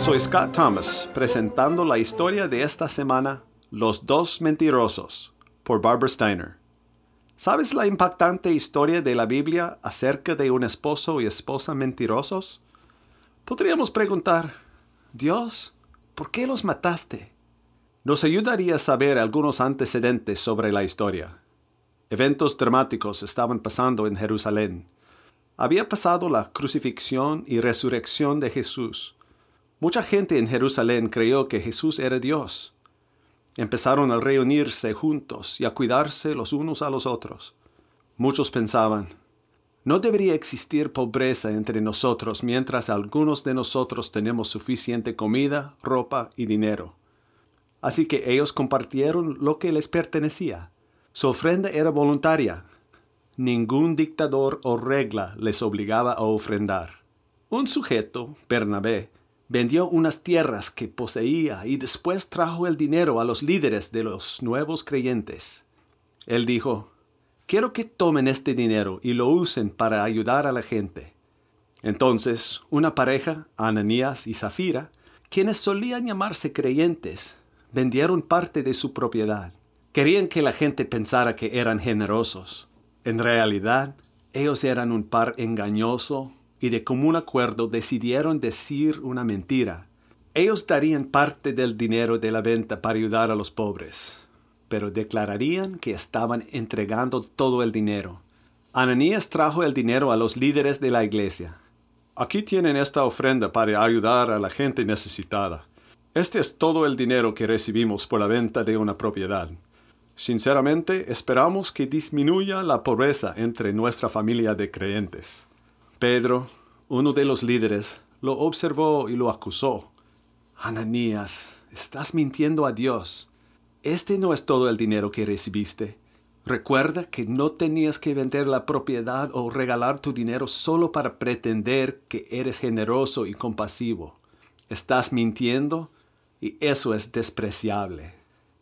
Soy Scott Thomas, presentando la historia de esta semana, Los dos mentirosos, por Barbara Steiner. ¿Sabes la impactante historia de la Biblia acerca de un esposo y esposa mentirosos? Podríamos preguntar, Dios, ¿por qué los mataste? Nos ayudaría a saber algunos antecedentes sobre la historia. Eventos dramáticos estaban pasando en Jerusalén. Había pasado la crucifixión y resurrección de Jesús. Mucha gente en Jerusalén creyó que Jesús era Dios. Empezaron a reunirse juntos y a cuidarse los unos a los otros. Muchos pensaban, no debería existir pobreza entre nosotros mientras algunos de nosotros tenemos suficiente comida, ropa y dinero. Así que ellos compartieron lo que les pertenecía. Su ofrenda era voluntaria. Ningún dictador o regla les obligaba a ofrendar. Un sujeto, Bernabé, vendió unas tierras que poseía y después trajo el dinero a los líderes de los nuevos creyentes. Él dijo, Quiero que tomen este dinero y lo usen para ayudar a la gente. Entonces, una pareja, Ananías y Zafira, quienes solían llamarse creyentes, vendieron parte de su propiedad. Querían que la gente pensara que eran generosos. En realidad, ellos eran un par engañoso y de común acuerdo decidieron decir una mentira. Ellos darían parte del dinero de la venta para ayudar a los pobres, pero declararían que estaban entregando todo el dinero. Ananías trajo el dinero a los líderes de la iglesia. Aquí tienen esta ofrenda para ayudar a la gente necesitada. Este es todo el dinero que recibimos por la venta de una propiedad. Sinceramente, esperamos que disminuya la pobreza entre nuestra familia de creyentes. Pedro, uno de los líderes, lo observó y lo acusó. Ananías, estás mintiendo a Dios. Este no es todo el dinero que recibiste. Recuerda que no tenías que vender la propiedad o regalar tu dinero solo para pretender que eres generoso y compasivo. Estás mintiendo y eso es despreciable.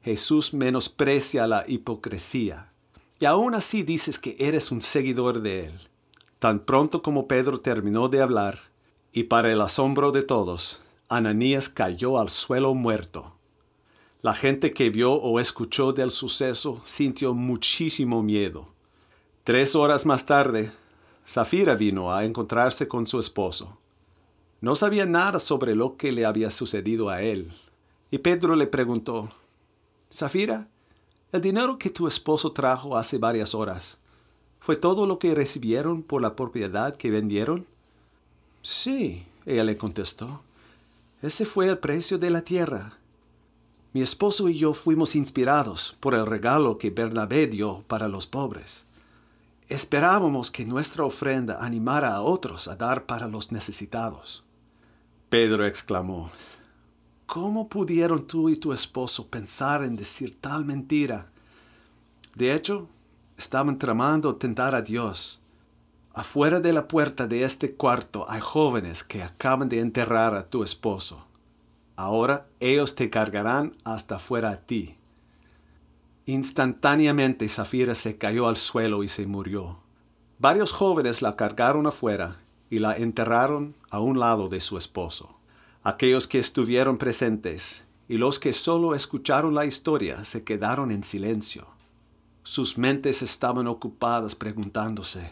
Jesús menosprecia la hipocresía. Y aún así dices que eres un seguidor de Él. Tan pronto como Pedro terminó de hablar, y para el asombro de todos, Ananías cayó al suelo muerto. La gente que vio o escuchó del suceso sintió muchísimo miedo. Tres horas más tarde, Zafira vino a encontrarse con su esposo. No sabía nada sobre lo que le había sucedido a él, y Pedro le preguntó, Zafira, el dinero que tu esposo trajo hace varias horas, ¿fue todo lo que recibieron por la propiedad que vendieron? Sí, ella le contestó. Ese fue el precio de la tierra. Mi esposo y yo fuimos inspirados por el regalo que Bernabé dio para los pobres. Esperábamos que nuestra ofrenda animara a otros a dar para los necesitados. Pedro exclamó, ¿Cómo pudieron tú y tu esposo pensar en decir tal mentira? De hecho, estaban tramando tentar a Dios. Afuera de la puerta de este cuarto hay jóvenes que acaban de enterrar a tu esposo. Ahora ellos te cargarán hasta fuera a ti. Instantáneamente Zafira se cayó al suelo y se murió. Varios jóvenes la cargaron afuera y la enterraron a un lado de su esposo. Aquellos que estuvieron presentes y los que solo escucharon la historia se quedaron en silencio. Sus mentes estaban ocupadas preguntándose,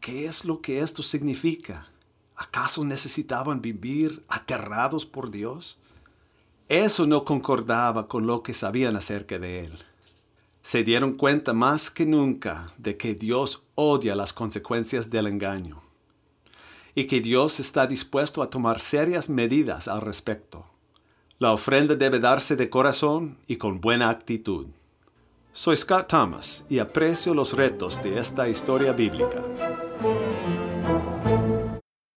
¿qué es lo que esto significa? ¿Acaso necesitaban vivir aterrados por Dios? Eso no concordaba con lo que sabían acerca de Él. Se dieron cuenta más que nunca de que Dios odia las consecuencias del engaño y que Dios está dispuesto a tomar serias medidas al respecto. La ofrenda debe darse de corazón y con buena actitud. Soy Scott Thomas y aprecio los retos de esta historia bíblica.